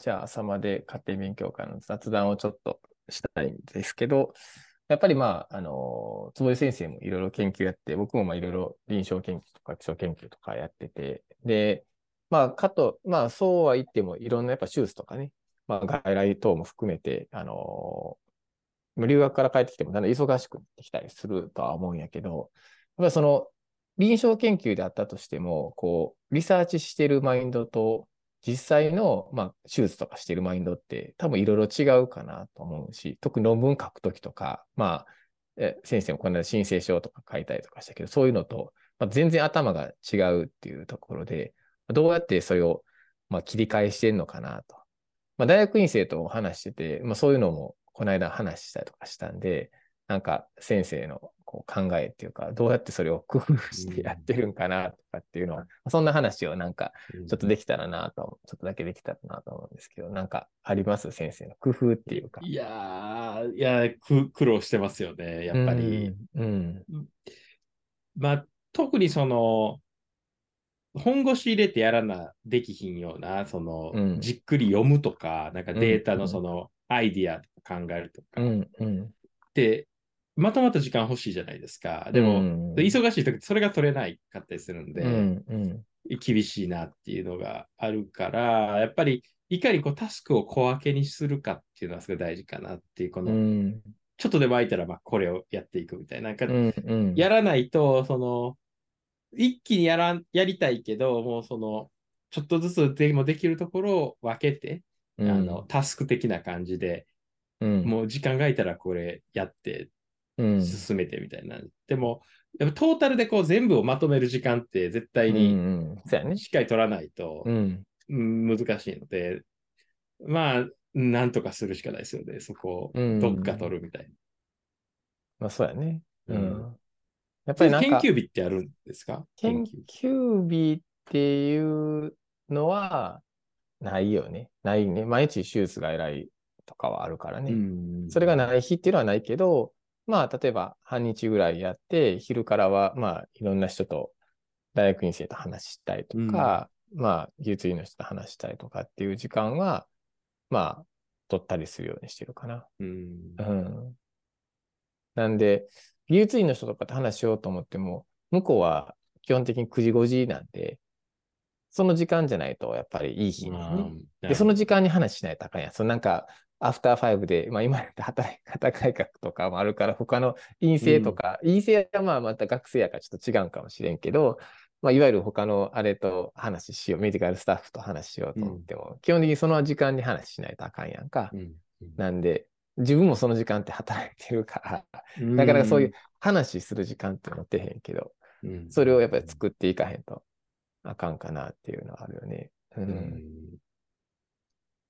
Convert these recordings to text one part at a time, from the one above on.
じゃあ朝まで家庭勉強会の雑談をちょっとしたいんですけど、やっぱりまあ、あの、坪井先生もいろいろ研究やって、僕もまあいろいろ臨床研究とか基礎研究とかやってて、で、まあ、かと、まあそうは言ってもいろんなやっぱ手術とかね、まあ外来等も含めて、あの、留学から帰ってきてもだんだん忙しくなってきたりするとは思うんやけど、やっぱりその臨床研究であったとしても、こう、リサーチしてるマインドと、実際の、まあ、手術とかしてるマインドって多分いろいろ違うかなと思うし、特に論文書くときとか、まあ、え先生もこの間申請書とか書いたりとかしたけど、そういうのと、まあ、全然頭が違うっていうところで、どうやってそれを、まあ、切り返してんのかなと。まあ、大学院生と話してて、まあ、そういうのもこの間話したりとかしたんで、なんか先生のこう考えっていうか、どうやってそれを工夫してやってるんかなとかっていうのを、そんな話をなんかちょっとできたらなと、ちょっとだけできたらなと思うんですけど、なんかあります？先生の工夫っていうか。いやー、いや苦労してますよね、やっぱり。うん、うん、まあ、特にその、本腰入れてやらなできひんような、その、うん、じっくり読むとか、なんかデータのその、アイディアとか考えるとか、うんうん、で、まとまった時間欲しいじゃないですか。でも、うん、忙しい時それが取れないかったりするんで、うんうん、厳しいなっていうのがあるから、やっぱりいかにこうタスクを小分けにするかっていうのはすごい大事かなっていう、この、うん、ちょっとでも空いたらまあこれをやっていくみたいな。なんか、やらないと、その、一気にやらやりたいけど、もうその、ちょっとずつでもできるところを分けて、あのタスク的な感じで、もう時間が空いたらこれやって進めてみたいな。うん、でも、やっぱトータルでこう全部をまとめる時間って絶対にしっかり取らないと難しいので、まあ、なんとかするしかないですよね。そこをどっか取るみたいな。まあそうやね。うん。やっぱりなんか研究日ってあるんですか？研究日っていうのはないよね。ないね。毎日手術が偉いとかはあるからね。それがない日っていうのはないけど、まあ、例えば半日ぐらいやって、昼からは、まあ、いろんな人と、大学院生と話したりとか、うん、まあ、技術院の人と話したりとかっていう時間は、まあ、取ったりするようにしてるかな。うん。うん、なんで、技術院の人とかと話しようと思っても、向こうは基本的に9時5時なんで、その時間じゃないとやっぱりいい日で、その時間に話しないとあかんやん。そのなんか、アフターファイブで、まあ、今やった働き方改革とかもあるから、他の陰性とか、うん、陰性はまあまた学生やからちょっと違うかもしれんけど、まあ、いわゆる他のあれと話しよう、メディカルスタッフと話しようと思っても、うん、基本的にその時間に話しないとあかんやんか。うん、なんで、自分もその時間って働いてるから、なかなかそういう話する時間って持ってへんけど、それをやっぱり作っていかへんとあかんかなっていうのはあるよね。うん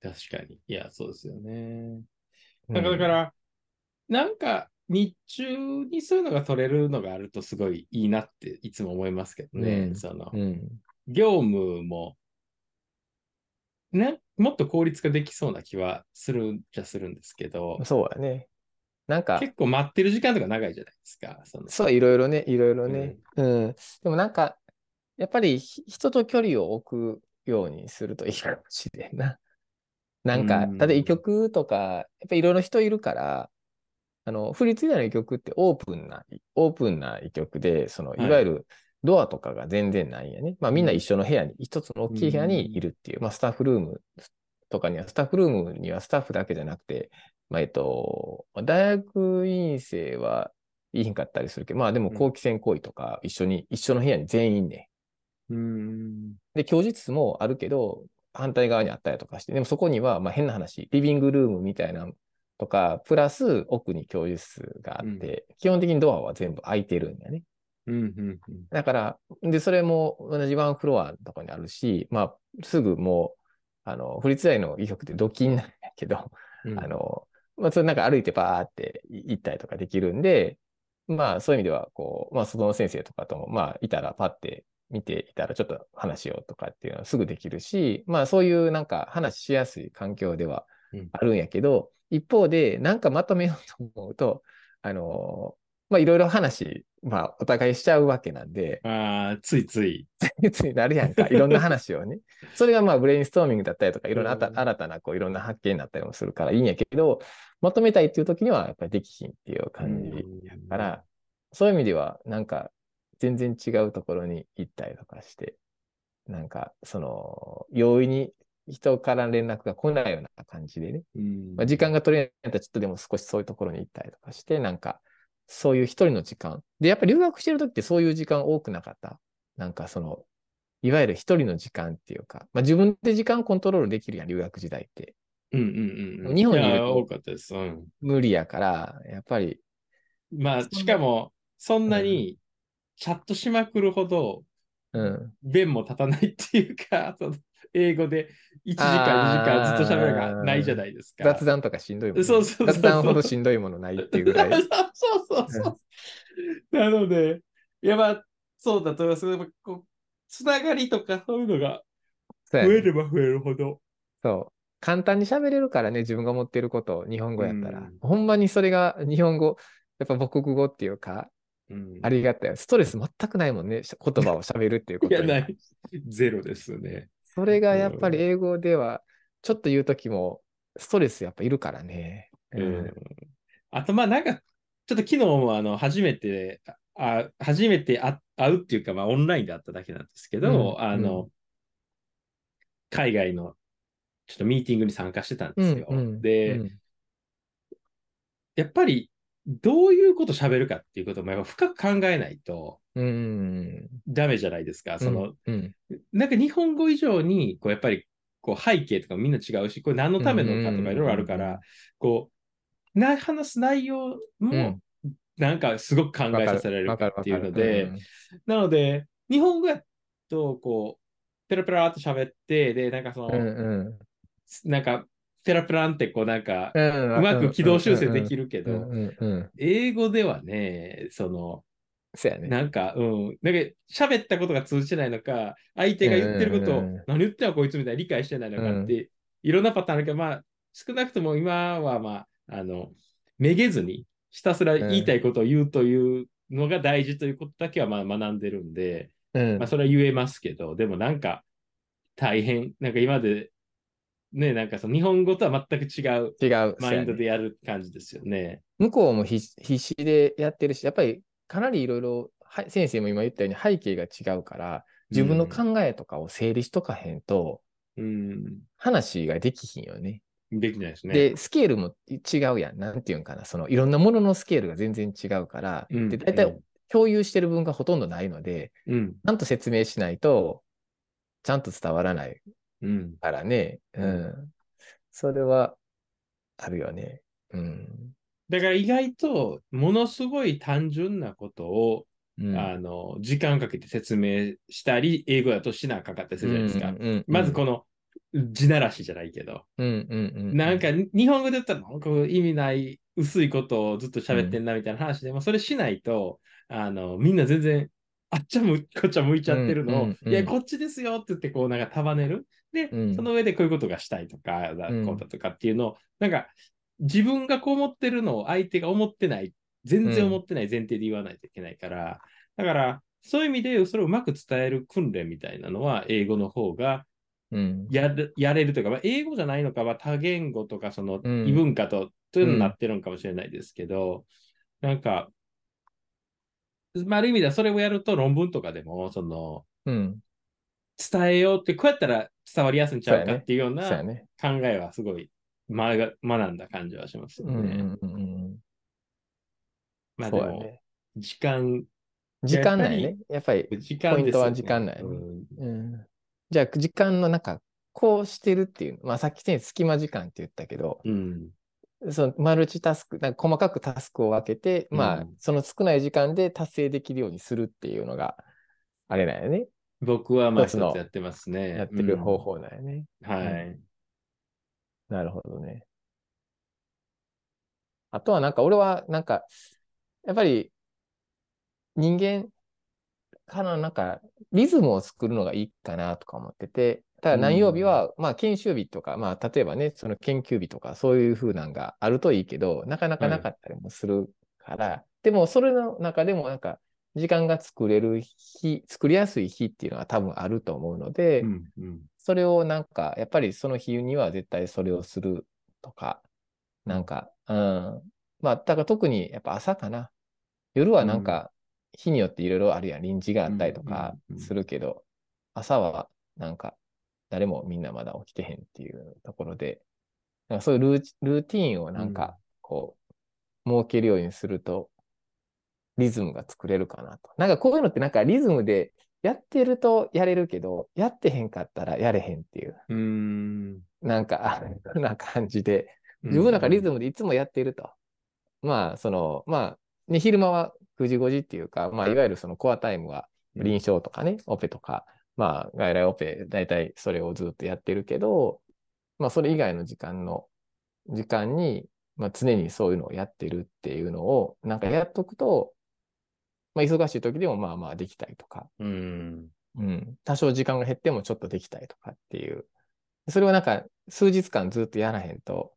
確かに。いや、そうですよね。だから、うん、なんか、日中にそういうのが取れるのがあるとすごいいいなっていつも思いますけどね。うん、その、うん、業務も、ね、もっと効率化できそうな気はするじゃするんですけど。そうだね。なんか。結構待ってる時間とか長いじゃないですか。そそう、いろいろね、いろいろね。うん。うん、でもなんか、やっぱり人と距離を置くようにするといいかもしれんな。なんか、例えば医局とか、やっぱいろいろ人いるから、あの、府立医大の医局ってオープンな、オープンな医局で、その、い。わゆるドアとかが全然ないんやね。はい、まあみんな一緒の部屋に、一つの大きい部屋にいるっていう、まあスタッフルームとかには、スタッフルームにはスタッフだけじゃなくて、まあえっと、大学院生はいいんかったりするけど、まあでも後期選考医とか一緒に、一緒の部屋に全員ね。うん、で、教授室もあるけど、反対側にあったりとかして、でもそこには、まあ変な話、リビングルームみたいなとか、プラス奥に教授室があって、うん、基本的にドアは全部開いてるんだよね。うんうんうん、だから、で、それも同じワンフロアとかにあるし、まあ、すぐもう、あの、府立大の医局って土金なんやけど、うん、あの、まあ、それなんか歩いてバーって行ったりとかできるんで、まあ、そういう意味では、こう、まあ、その先生とかとも、まあ、いたらパって見ていたらちょっと話しようとかっていうのはすぐできるし、まあそういうなんか話しやすい環境ではあるんやけど、うん、一方でなんかまとめようと思うと、あの、まあいろいろ話まあ、お互いしちゃうわけなんで、ああ、ついつい。ついなるやんか。いろんな話をね。それがまあ、ブレインストーミングだったりとか、いろんな新たな、こう、いろんな発見だったりもするからいいんやけど、まとめたいっていう時には、やっぱりできひんっていう感じやから、そういう意味では、なんか、全然違うところに行ったりとかして、なんか、その、容易に人から連絡が来ないような感じでね、うん、まあ、時間が取れないんだったらちょっとでも少しそういうところに行ったりとかして、なんか、そういう一人の時間。で、やっぱり留学してる時ってそういう時間多くなかった。なんかその、いわゆる一人の時間っていうか、まあ自分で時間コントロールできるやん、留学時代って。うんうんうん。日本にいるとや多かったです。うん。無理やから、やっぱり、まあ、しかも、そんなにチャットしまくるほど、うん。弁も立たないっていうか、その英語で1時間、2時間ずっと喋るがないじゃないですか。雑談とかしんどいもん、ね。そうそうそうそう雑談ほどしんどいものないっていうぐらい。そうそうそう。なので、いやまあ、そうだと思います。やっぱこうつながりとかそういうのが増えれば増えるほど。そう。簡単に喋れるからね、自分が持ってることを日本語やったら。うんほんまにそれが日本語、やっぱ母国語っていうか、うんありがたい。ストレス全くないもんね。し言葉を喋るっていうこ いや、ない。ゼロですね。それがやっぱり英語では、ちょっと言うときも、ストレスやっぱいるからね。うんあと、まあ、なんか、ちょっと昨日もあの初めて、あ初めて会会うっていうか、まあ、オンラインで会っただけなんですけど、うんあの、海外のちょっとミーティングに参加してたんですよ。うんうんで、うんやっぱり、どういうこと喋るかっていうこともやっぱ深く考えないとうん。ダメじゃないですか。その、うん、なんか日本語以上に、こう、やっぱり、こう、背景とかみんな違うし、これ何のためのかとかいろいろあるかうんうんうんら、こう、な、話す内容もうん、なんかすごく考えさせられるっていうのでる、なので、日本語やと、こう、ペラペラーっと喋って、で、なんかその、うん。うんなんか、ペラペランってこうなんか、うまく軌道修正できるるけど。英語ではね、その、そうやね。なんか、うん、なんか喋ったことが通じてないのか、相手が言ってることを、何言ってんのこいつみたいに理解してないのかって、いろんなパターンあるけど、まあ、少なくとも今は、まあ、あの、めげずに、ひたすら言いたいことを言うというのが大事ということだけはまあ学んでるんで、うん。まあ、それは言えますけど、でもなんか、大変、なんか今まで、ね、なんかその日本語とは全く違う違う。マインドでやる感じですよね。向こうも必必死でやってるし、やっぱりかなりいろいろ、はい先生も今言ったように背景が違うから、自分の考えとかを整理しとかへんと、うん、話ができひんよね。できないですね。で、スケールも違うやん。なんていうんかな。そのいろんなもののスケールが全然違うから、うんで、大体共有してる分がほとんどないので、うん、ちゃんと説明しないと、ちゃんと伝わらないうん、からね。う。うんそれはあるよね。うん。だから意外と、ものすごい単純なことを、うんあの、時間かけて説明したり、英語だとしなかかったりするじゃないですか。うんうんうんまずこの、地ならしじゃないけど、うんうんうん。なんか日本語で言ったらなんか意味ない薄いことをずっと喋ってんなみたいな話でも、それしないと、あの、みんな全然、あっちゃむ、こっちゃ向いちゃってるのを、うんうんうんいや、こっちですよって言って、こうなんか束ねる。で、うんその上でこういうことがしたいとか、こうだとかっていうのを、なんか、自分がこう思ってるのを相手が思ってない、全然思ってない前提で言わないといけないから、だから、そういう意味で、それをうまく伝える訓練みたいなのは、英語の方がうん。やるやれるというか、まあ、英語じゃないのかは多言語とかそのうん異文化と、というのになってるのかもしれないですけど、なんか、まあ、ある意味ではそれをやると論文とかでも、その、うん。伝えようって、こうやったら伝わりやすいんちゃうかっていうような。考えはすごい、学んだ感じはしますようんね。うんうんうん。まあでも。時間、時間内ね。やっぱり、時間ねポイントは時間内ねうんうん。じゃあ、時間の中、こうしてるっていう、まあさっきね、隙間時間って言ったけど、うん。そのマルチタスク、なんか細かくタスクを分けて、まあうん、その少ない時間で達成できるようにするっていうのが、あれだよね。僕はまあ一つやってますね。やってる方法だよね。うん。はい。なるほどね。あとはなんか俺はなんか、やっぱり人間からなんかリズムを作るのがいいかなとか思ってて、ただ何曜日は、まあ研修日とか、まあ例えばね、その研究日とかそういう風なんがあるといいけど、なかなかなかったりもするから、でもそれの中でもなんか時間が作れる日、作りやすい日っていうのは多分あると思うので、うんうんそれをなんか、やっぱりその日には絶対それをするとか、なんか、うん。まあ、だから特にやっぱ朝かな。夜はなんか、日によっていろいろあるやん。臨時があったりとかうんうんうんするけど、朝はなんか、誰もみんなまだ起きてへんっていうところで、なんかそういうルーティーンをなんか、こう、設けるようにすると、リズムが作れるかなと。なんかこういうのってなんかリズムでやってるとやれるけど、やってへんかったらやれへんっていう、うーん。なんか、あな感じで、自分なんかリズムでいつもやっていると。まあ、その、まあ、ね、昼間は9時5時っていうか、まあ、いわゆるそのコアタイムは臨床とかね、オペとか、まあ、外来オペ、だいたいそれをずっとやってるけど、まあ、それ以外の時間の、時間に、まあ、常にそういうのをやってるっていうのを、なんかやっとくと、まあ、忙しい時でもまあまあできたりとか、うん。うん、多少時間が減ってもちょっとできたりとかっていう。それをなんか数日間ずっとやらへんと、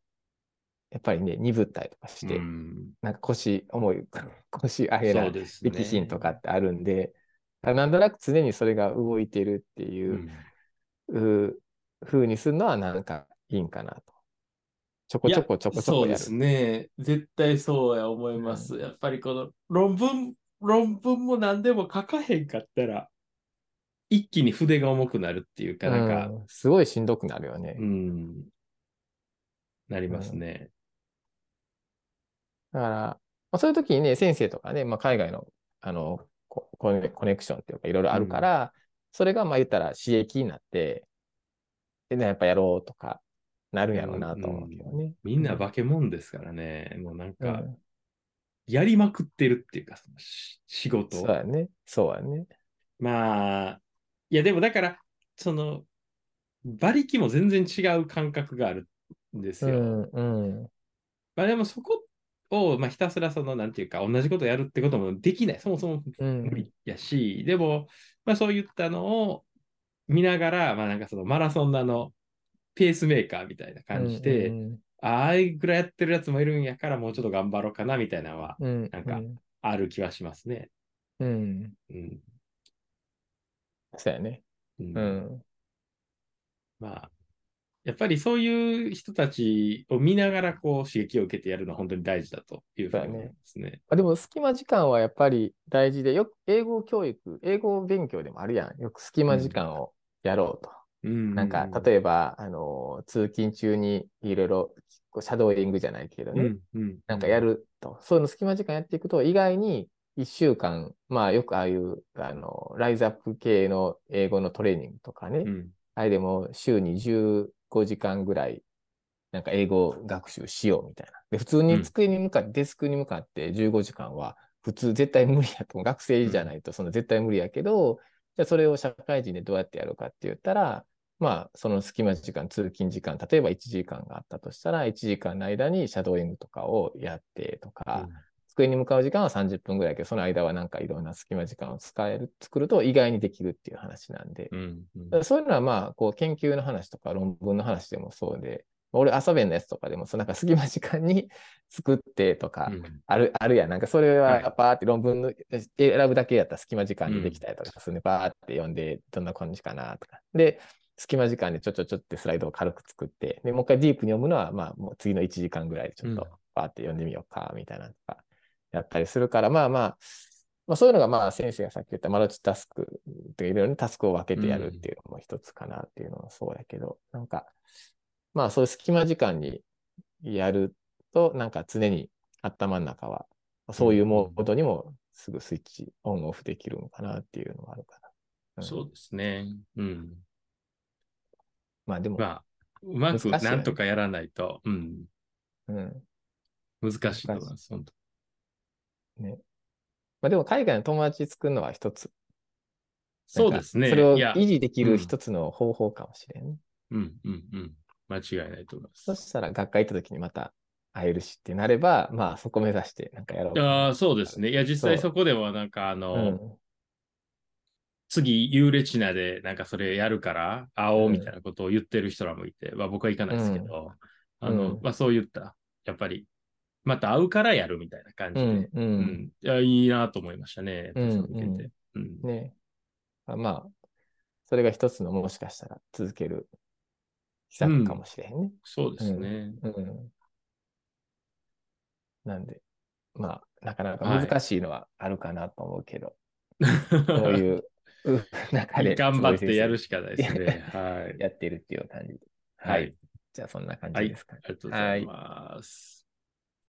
やっぱりね、鈍ったりとかして、うんなんか腰重い、腰あへらそうですね。力心とかってあるんで、なんとなく常にそれが動いてるってう。いうんう風にするのはなんかいいんかなと。ちょこちょこちょこちょこやる。そうですね。絶対そうや思います。やっぱりこの論文、論文も何でも書かへんかったら、一気に筆が重くなるっていうか、なんか、うんすごいしんどくなるよね。うん、なりますね。だから、まあ、そういう時にね、先生とかね、まあ、海外のあのココネクションっていうかいろいろあるから、それがまあ言ったら刺激になって、で、ね、やっぱやろうとかなるんやろうなと思うけどね。みんな化け物ですからね。もうなんうんか、やりまくってるっていうか、そのし仕事をそうやね。そうやね。まあ、いやでもだから、その、馬力も全然違う感覚があるんですよ。うん、うん。まあでもそこを、まあ、ひたすらその、なんていうか、同じことをやるってこともできない。そもそもうん無理やし、でも、まあそういったのを見ながら、まあなんかそのマラソンのあの、ペースメーカーみたいな感じで、うんああいうぐらいやってるやつもいるんやから、もうちょっと頑張ろうかなみたいなのはうん、なんかある気はしますね。うん。うん。そうやね。うんうん。まあ、やっぱりそういう人たちを見ながらこう刺激を受けてやるのは本当に大事だというふうに思いますね。あでも、隙間時間はやっぱり大事で、よく英語教育、英語勉強でもあるやん。よく隙間時間をやろうと。うんなんか、例えば、あの、通勤中にいろいろ、シャドーイングじゃないけどね、うんうんなんかやると、そういうの隙間時間やっていくと、意外に1週間、まあよくああいう、あの、ライズアップ系の英語のトレーニングとかね、うん。あれでも週に15時間ぐらい、なんか英語学習しようみたいな。で、普通に机に向かって、デスクに向かって15時間は、普通絶対無理やと。学生じゃないと、その絶対無理やけど、じゃあそれを社会人でどうやってやるかって言ったら、まあ、その隙間時間、通勤時間、例えば1時間があったとしたら、1時間の間にシャドーイングとかをやってとか、机に向かう時間は30分ぐらいやけど、その間はなんかいろんな隙間時間を使える、作ると意外にできるっていう話なんで、うんうん。そういうのはまあ、こう研究の話とか論文の話でもそうで、俺遊べんのやつとかでも、そのなんか隙間時間に作ってとか、うん。ある、あるやん。なんかそれはパーって論文の選ぶだけやったら隙間時間でできたりとかするんで、パーって読んで、どんな感じかなとか。で、隙間時間でちょちょちょってスライドを軽く作って、で、もう一回ディープに読むのは、まあ、もう次の1時間ぐらいでちょっうんとパーって読んでみようか、みたいなのとか、やったりするから、まあまあ、まあそういうのがまあ先生がさっき言ったマルチタスクっていろいろなタスクを分けてやるっていうのも一つかなっていうのはそうやけど、なんか、まあそういう隙間時間にやると、なんか常に頭の中は、そういうモードにもすぐスイッチオンオフできるのかなっていうのがあるかな。んそうですね。うん。まあでも、まあ、うまくなんとかやらないと、うん、うん。難しいと思います。本当ね。まあでも海外の友達作るのは一つ。そうですね。それを維持できる一つの方法かもしれんね。うん、うん、うん。間違いないと思います。そしたら学会行った時にまた会えるしってなれば、まあそこ目指してなんかやろう。ああ、そうですね。いや、実際そこでは、なんか、あの、うん。次、ユーレチナで、なんかそれやるから、会おううんみたいなことを言ってる人らもいて、まあ僕は行かないですけど、うんあの、うんまあそういった、やっぱり、また会うからやるみたいな感じで。うん。うん、いや、いいなと思いましたね。うん、うん、ね。まあ、それが一つのもしかしたら続ける秘策かもしれへんね。そうですね。うんなんで、まあ、なかなか難しいのはあるかなと思うけど、そういう中で。頑張ってやるしかないですね。はい。やってるっていう感じで。はい。じゃあ、そんな感じですか、ねはい、ありがとうございます。